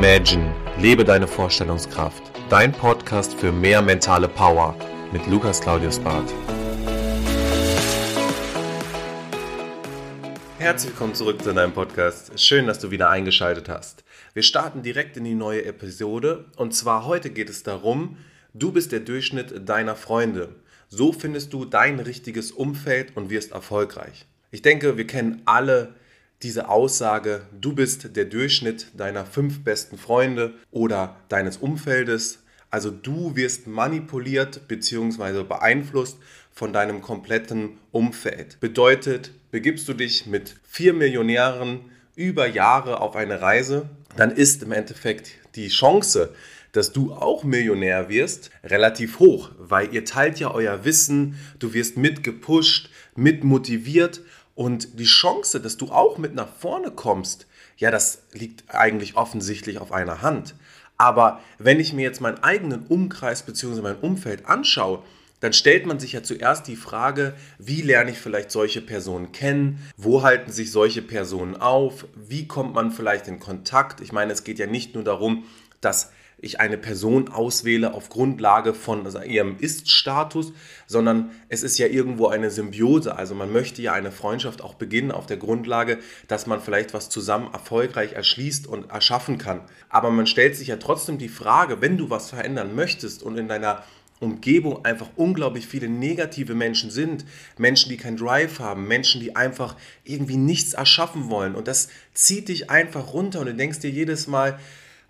Imagine, lebe deine Vorstellungskraft. Dein Podcast für mehr mentale Power mit Lukas Claudius Barth. Herzlich willkommen zurück zu deinem Podcast. Schön, dass du wieder eingeschaltet hast. Wir starten direkt in die neue Episode und zwar heute geht es darum, du bist der Durchschnitt deiner Freunde. So findest du dein richtiges Umfeld und wirst erfolgreich. Ich denke, wir kennen alle diese Aussage, du bist der Durchschnitt deiner fünf besten Freunde oder deines Umfeldes. Also du wirst manipuliert bzw. beeinflusst von deinem kompletten Umfeld. Bedeutet, begibst du dich mit vier Millionären über Jahre auf eine Reise, dann ist im Endeffekt die Chance, dass du auch Millionär wirst, relativ hoch, weil ihr teilt ja euer Wissen, du wirst mitgepusht, mitmotiviert und die Chance, dass du auch mit nach vorne kommst, ja, das liegt eigentlich offensichtlich auf einer Hand. Aber wenn ich mir jetzt meinen eigenen Umkreis bzw. mein Umfeld anschaue, dann stellt man sich ja zuerst die Frage, wie lerne ich vielleicht solche Personen kennen? Wo halten sich solche Personen auf? Wie kommt man vielleicht in Kontakt? Ich meine, es geht ja nicht nur darum, dass ich eine Person auswähle auf Grundlage von also ihrem Ist-Status, sondern es ist ja irgendwo eine Symbiose. Also man möchte ja eine Freundschaft auch beginnen auf der Grundlage, dass man vielleicht was zusammen erfolgreich erschließt und erschaffen kann. Aber man stellt sich ja trotzdem die Frage, wenn du was verändern möchtest und in deiner Umgebung einfach unglaublich viele negative Menschen sind. Menschen, die keinen Drive haben, Menschen, die einfach irgendwie nichts erschaffen wollen. Und das zieht dich einfach runter und du denkst dir jedes Mal,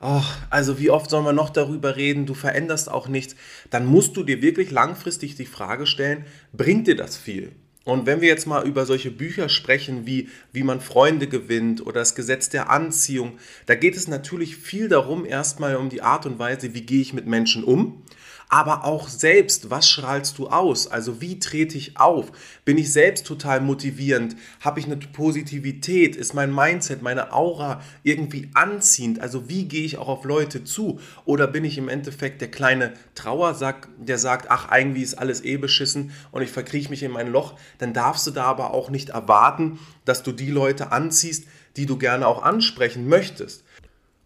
oh, also wie oft soll man noch darüber reden, du veränderst auch nichts, dann musst du dir wirklich langfristig die Frage stellen, bringt dir das viel? Und wenn wir jetzt mal über solche Bücher sprechen, wie wie man Freunde gewinnt oder das Gesetz der Anziehung, da geht es natürlich viel darum, erstmal um die Art und Weise, wie gehe ich mit Menschen um aber auch selbst, was strahlst du aus? Also wie trete ich auf? Bin ich selbst total motivierend? Habe ich eine Positivität? Ist mein Mindset, meine Aura irgendwie anziehend? Also wie gehe ich auch auf Leute zu? Oder bin ich im Endeffekt der kleine Trauersack, der sagt, ach, irgendwie ist alles eh beschissen und ich verkrieche mich in mein Loch? Dann darfst du da aber auch nicht erwarten, dass du die Leute anziehst, die du gerne auch ansprechen möchtest.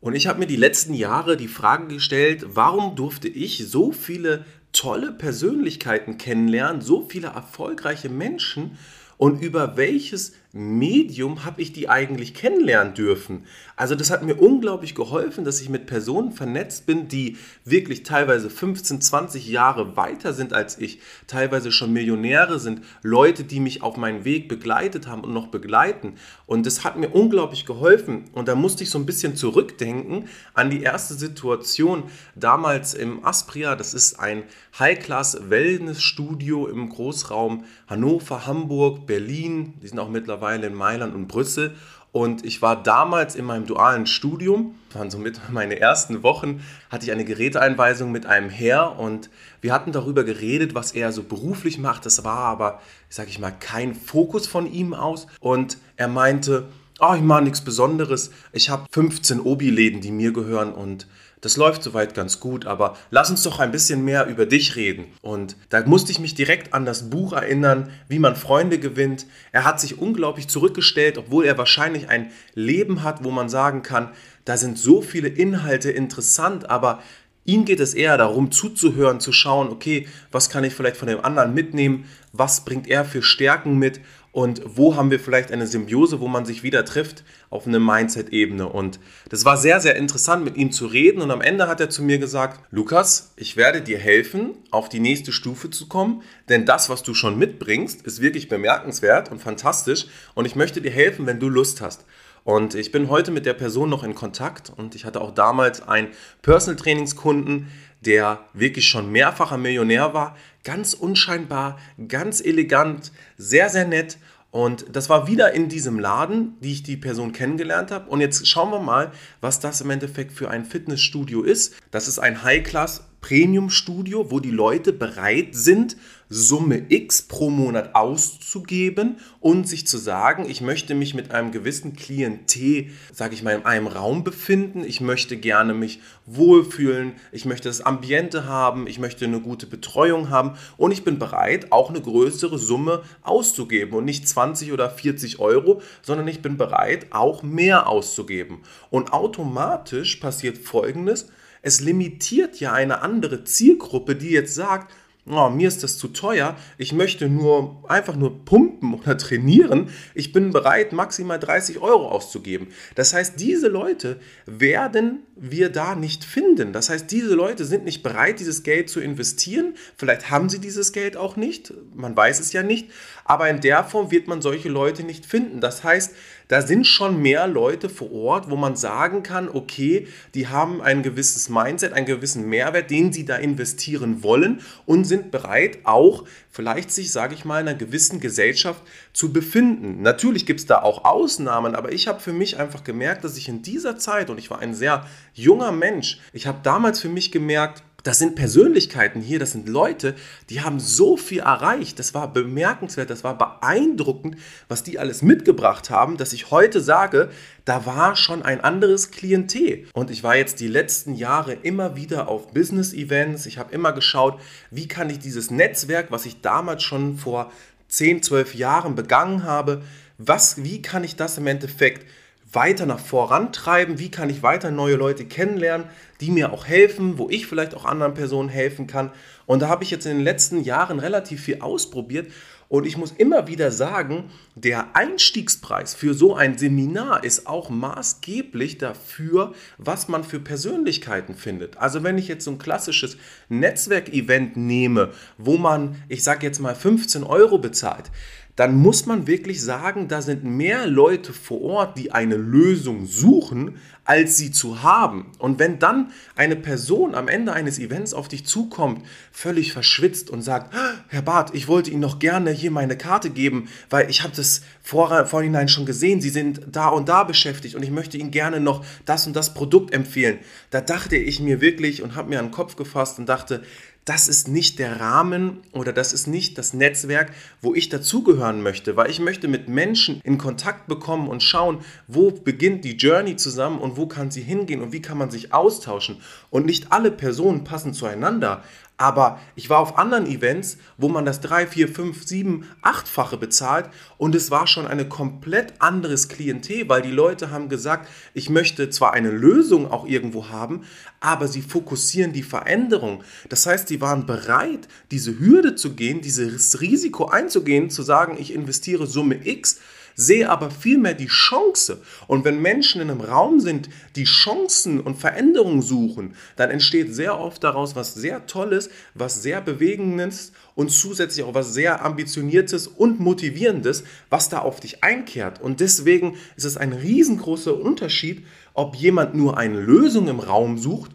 Und ich habe mir die letzten Jahre die Frage gestellt, warum durfte ich so viele tolle Persönlichkeiten kennenlernen, so viele erfolgreiche Menschen und über welches Medium habe ich die eigentlich kennenlernen dürfen? Also das hat mir unglaublich geholfen, dass ich mit Personen vernetzt bin, die wirklich teilweise 15, 20 Jahre weiter sind als ich, teilweise schon Millionäre sind, Leute, die mich auf meinen Weg begleitet haben und noch begleiten. Und das hat mir unglaublich geholfen. Und da musste ich so ein bisschen zurückdenken an die erste Situation damals im Aspria. Das ist ein High-Class-Wellness-Studio im Großraum Hannover, Hamburg, Berlin. Die sind auch mittlerweile mittlerweile in Mailand und Brüssel. Und ich war damals in meinem dualen Studium, waren somit meine ersten Wochen, hatte ich eine Geräteeinweisung mit einem Herr und wir hatten darüber geredet, was er so beruflich macht. Das war aber, sage ich mal, kein Fokus von ihm aus. Und er meinte, oh, ich mache nichts Besonderes. Ich habe 15 Obi-Läden, die mir gehören und das läuft soweit ganz gut, aber lass uns doch ein bisschen mehr über dich reden. Und da musste ich mich direkt an das Buch erinnern, wie man Freunde gewinnt. Er hat sich unglaublich zurückgestellt, obwohl er wahrscheinlich ein Leben hat, wo man sagen kann, da sind so viele Inhalte interessant, aber Ihm geht es eher darum, zuzuhören, zu schauen, okay, was kann ich vielleicht von dem anderen mitnehmen, was bringt er für Stärken mit und wo haben wir vielleicht eine Symbiose, wo man sich wieder trifft auf eine Mindset-Ebene. Und das war sehr, sehr interessant, mit ihm zu reden. Und am Ende hat er zu mir gesagt, Lukas, ich werde dir helfen, auf die nächste Stufe zu kommen, denn das, was du schon mitbringst, ist wirklich bemerkenswert und fantastisch. Und ich möchte dir helfen, wenn du Lust hast. Und ich bin heute mit der Person noch in Kontakt und ich hatte auch damals einen Personal Trainingskunden, der wirklich schon mehrfacher Millionär war, ganz unscheinbar, ganz elegant, sehr, sehr nett. Und das war wieder in diesem Laden, die ich die Person kennengelernt habe. Und jetzt schauen wir mal, was das im Endeffekt für ein Fitnessstudio ist. Das ist ein High-Class Premium-Studio, wo die Leute bereit sind, Summe X pro Monat auszugeben und sich zu sagen, ich möchte mich mit einem gewissen Klientel, sage ich mal, in einem Raum befinden, ich möchte gerne mich wohlfühlen, ich möchte das Ambiente haben, ich möchte eine gute Betreuung haben. Und ich bin bereit, auch eine größere Summe auszugeben. Und nicht 20 oder 40 Euro, sondern ich bin bereit, auch mehr auszugeben. Und automatisch passiert Folgendes, es limitiert ja eine andere Zielgruppe, die jetzt sagt, oh, mir ist das zu teuer, ich möchte nur einfach nur pumpen oder trainieren, ich bin bereit, maximal 30 Euro auszugeben. Das heißt, diese Leute werden wir da nicht finden. Das heißt, diese Leute sind nicht bereit, dieses Geld zu investieren. Vielleicht haben sie dieses Geld auch nicht, man weiß es ja nicht, aber in der Form wird man solche Leute nicht finden. Das heißt, da sind schon mehr Leute vor Ort, wo man sagen kann, okay, die haben ein gewisses Mindset, einen gewissen Mehrwert, den sie da investieren wollen und sind bereit, auch vielleicht sich, sage ich mal, in einer gewissen Gesellschaft zu befinden. Natürlich gibt es da auch Ausnahmen, aber ich habe für mich einfach gemerkt, dass ich in dieser Zeit, und ich war ein sehr junger Mensch, ich habe damals für mich gemerkt, das sind Persönlichkeiten hier, das sind Leute, die haben so viel erreicht. Das war bemerkenswert, das war beeindruckend, was die alles mitgebracht haben, dass ich heute sage, da war schon ein anderes Klientel. Und ich war jetzt die letzten Jahre immer wieder auf Business-Events. Ich habe immer geschaut, wie kann ich dieses Netzwerk, was ich damals schon vor 10, 12 Jahren begangen habe, was, wie kann ich das im Endeffekt weiter nach vorantreiben? Wie kann ich weiter neue Leute kennenlernen, die mir auch helfen, wo ich vielleicht auch anderen Personen helfen kann? Und da habe ich jetzt in den letzten Jahren relativ viel ausprobiert und ich muss immer wieder sagen, der Einstiegspreis für so ein Seminar ist auch maßgeblich dafür, was man für Persönlichkeiten findet. Also wenn ich jetzt so ein klassisches Netzwerkevent nehme, wo man, ich sage jetzt mal 15 Euro bezahlt, dann muss man wirklich sagen, da sind mehr Leute vor Ort, die eine Lösung suchen, als sie zu haben. Und wenn dann eine Person am Ende eines Events auf dich zukommt, völlig verschwitzt und sagt, Herr Barth, ich wollte Ihnen noch gerne hier meine Karte geben, weil ich habe das vor, vorhinein schon gesehen, Sie sind da und da beschäftigt und ich möchte Ihnen gerne noch das und das Produkt empfehlen. Da dachte ich mir wirklich und habe mir an den Kopf gefasst und dachte, das ist nicht der Rahmen oder das ist nicht das Netzwerk, wo ich dazugehören möchte, weil ich möchte mit Menschen in Kontakt bekommen und schauen, wo beginnt die Journey zusammen und wo kann sie hingehen und wie kann man sich austauschen. Und nicht alle Personen passen zueinander, aber ich war auf anderen Events, wo man das 3, 4, 5, 7, 8-fache bezahlt und es war schon ein komplett anderes Klientel, weil die Leute haben gesagt, ich möchte zwar eine Lösung auch irgendwo haben, aber sie fokussieren die Veränderung. Das heißt, sie waren bereit, diese Hürde zu gehen, dieses Risiko einzugehen, zu sagen, ich investiere Summe X sehe aber vielmehr die Chance. Und wenn Menschen in einem Raum sind, die Chancen und Veränderungen suchen, dann entsteht sehr oft daraus was sehr Tolles, was sehr Bewegendes und zusätzlich auch was sehr Ambitioniertes und Motivierendes, was da auf dich einkehrt. Und deswegen ist es ein riesengroßer Unterschied, ob jemand nur eine Lösung im Raum sucht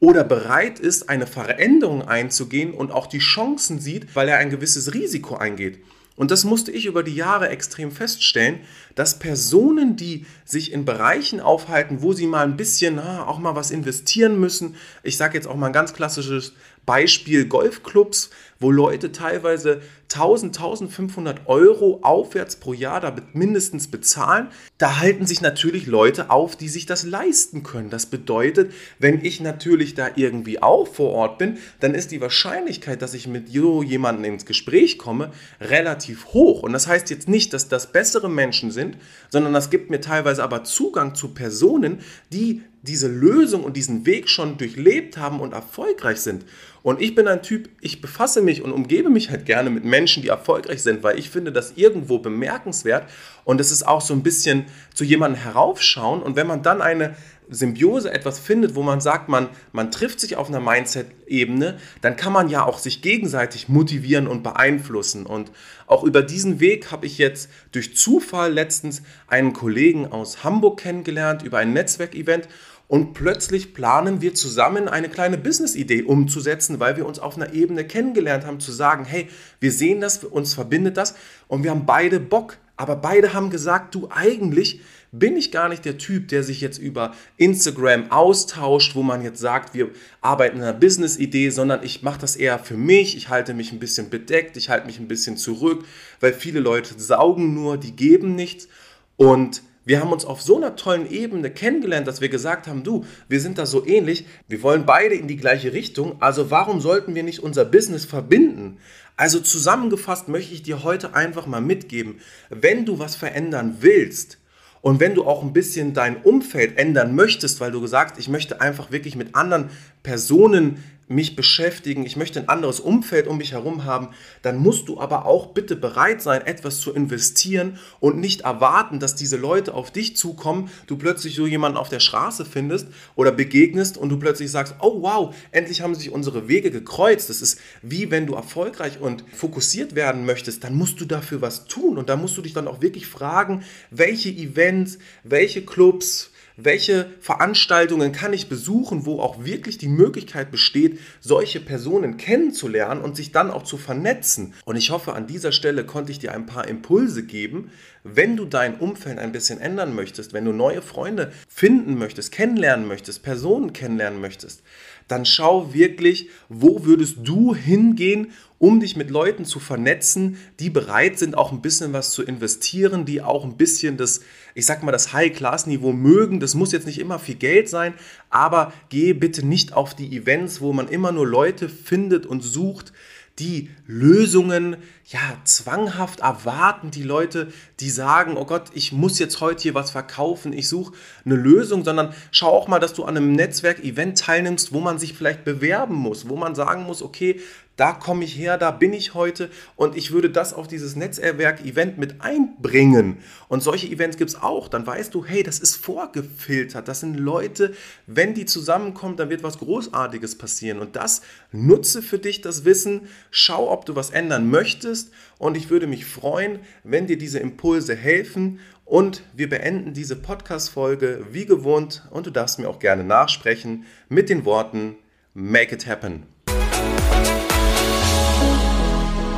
oder bereit ist, eine Veränderung einzugehen und auch die Chancen sieht, weil er ein gewisses Risiko eingeht. Und das musste ich über die Jahre extrem feststellen, dass Personen, die sich in Bereichen aufhalten, wo sie mal ein bisschen na, auch mal was investieren müssen, ich sage jetzt auch mal ein ganz klassisches Beispiel Golfclubs, wo Leute teilweise 1000, 1500 Euro aufwärts pro Jahr da mindestens bezahlen. Da halten sich natürlich Leute auf, die sich das leisten können. Das bedeutet, wenn ich natürlich da irgendwie auch vor Ort bin, dann ist die Wahrscheinlichkeit, dass ich mit so jemandem ins Gespräch komme, relativ hoch. Und das heißt jetzt nicht, dass das bessere Menschen sind, sondern das gibt mir teilweise aber Zugang zu Personen, die diese Lösung und diesen Weg schon durchlebt haben und erfolgreich sind. Und ich bin ein Typ, ich befasse mich und umgebe mich halt gerne mit Menschen, die erfolgreich sind, weil ich finde das irgendwo bemerkenswert und es ist auch so ein bisschen zu jemandem heraufschauen. Und wenn man dann eine Symbiose etwas findet, wo man sagt, man, man trifft sich auf einer Mindset-Ebene, dann kann man ja auch sich gegenseitig motivieren und beeinflussen. Und auch über diesen Weg habe ich jetzt durch Zufall letztens einen Kollegen aus Hamburg kennengelernt über ein Netzwerkevent und plötzlich planen wir zusammen eine kleine Business-Idee umzusetzen, weil wir uns auf einer Ebene kennengelernt haben, zu sagen, hey, wir sehen das, uns verbindet das und wir haben beide Bock. Aber beide haben gesagt, du eigentlich bin ich gar nicht der Typ, der sich jetzt über Instagram austauscht, wo man jetzt sagt, wir arbeiten an einer Business-Idee, sondern ich mache das eher für mich. Ich halte mich ein bisschen bedeckt, ich halte mich ein bisschen zurück, weil viele Leute saugen nur, die geben nichts. Und wir haben uns auf so einer tollen Ebene kennengelernt, dass wir gesagt haben, du, wir sind da so ähnlich, wir wollen beide in die gleiche Richtung, also warum sollten wir nicht unser Business verbinden? Also zusammengefasst möchte ich dir heute einfach mal mitgeben, wenn du was verändern willst, und wenn du auch ein bisschen dein Umfeld ändern möchtest, weil du gesagt, ich möchte einfach wirklich mit anderen Personen mich beschäftigen, ich möchte ein anderes Umfeld um mich herum haben, dann musst du aber auch bitte bereit sein, etwas zu investieren und nicht erwarten, dass diese Leute auf dich zukommen, du plötzlich so jemanden auf der Straße findest oder begegnest und du plötzlich sagst, oh wow, endlich haben sich unsere Wege gekreuzt. Das ist wie wenn du erfolgreich und fokussiert werden möchtest, dann musst du dafür was tun und da musst du dich dann auch wirklich fragen, welche Events, welche Clubs, welche Veranstaltungen kann ich besuchen, wo auch wirklich die Möglichkeit besteht, solche Personen kennenzulernen und sich dann auch zu vernetzen. Und ich hoffe, an dieser Stelle konnte ich dir ein paar Impulse geben, wenn du dein Umfeld ein bisschen ändern möchtest, wenn du neue Freunde finden möchtest, kennenlernen möchtest, Personen kennenlernen möchtest, dann schau wirklich, wo würdest du hingehen, um dich mit Leuten zu vernetzen, die bereit sind, auch ein bisschen was zu investieren, die auch ein bisschen das, ich sag mal, das High-Class-Niveau mögen. Das muss jetzt nicht immer viel Geld sein, aber geh bitte nicht auf die Events, wo man immer nur Leute findet und sucht, die Lösungen ja zwanghaft erwarten, die Leute, die sagen, oh Gott, ich muss jetzt heute hier was verkaufen, ich suche eine Lösung, sondern schau auch mal, dass du an einem Netzwerk-Event teilnimmst, wo man sich vielleicht bewerben muss, wo man sagen muss, okay, da komme ich her, da bin ich heute und ich würde das auf dieses Netzwerk-Event mit einbringen. Und solche Events gibt es auch. Dann weißt du, hey, das ist vorgefiltert. Das sind Leute, wenn die zusammenkommen, dann wird was Großartiges passieren. Und das nutze für dich das Wissen. Schau, ob du was ändern möchtest. Und ich würde mich freuen, wenn dir diese Impulse helfen. Und wir beenden diese Podcast-Folge wie gewohnt. Und du darfst mir auch gerne nachsprechen mit den Worten Make it happen.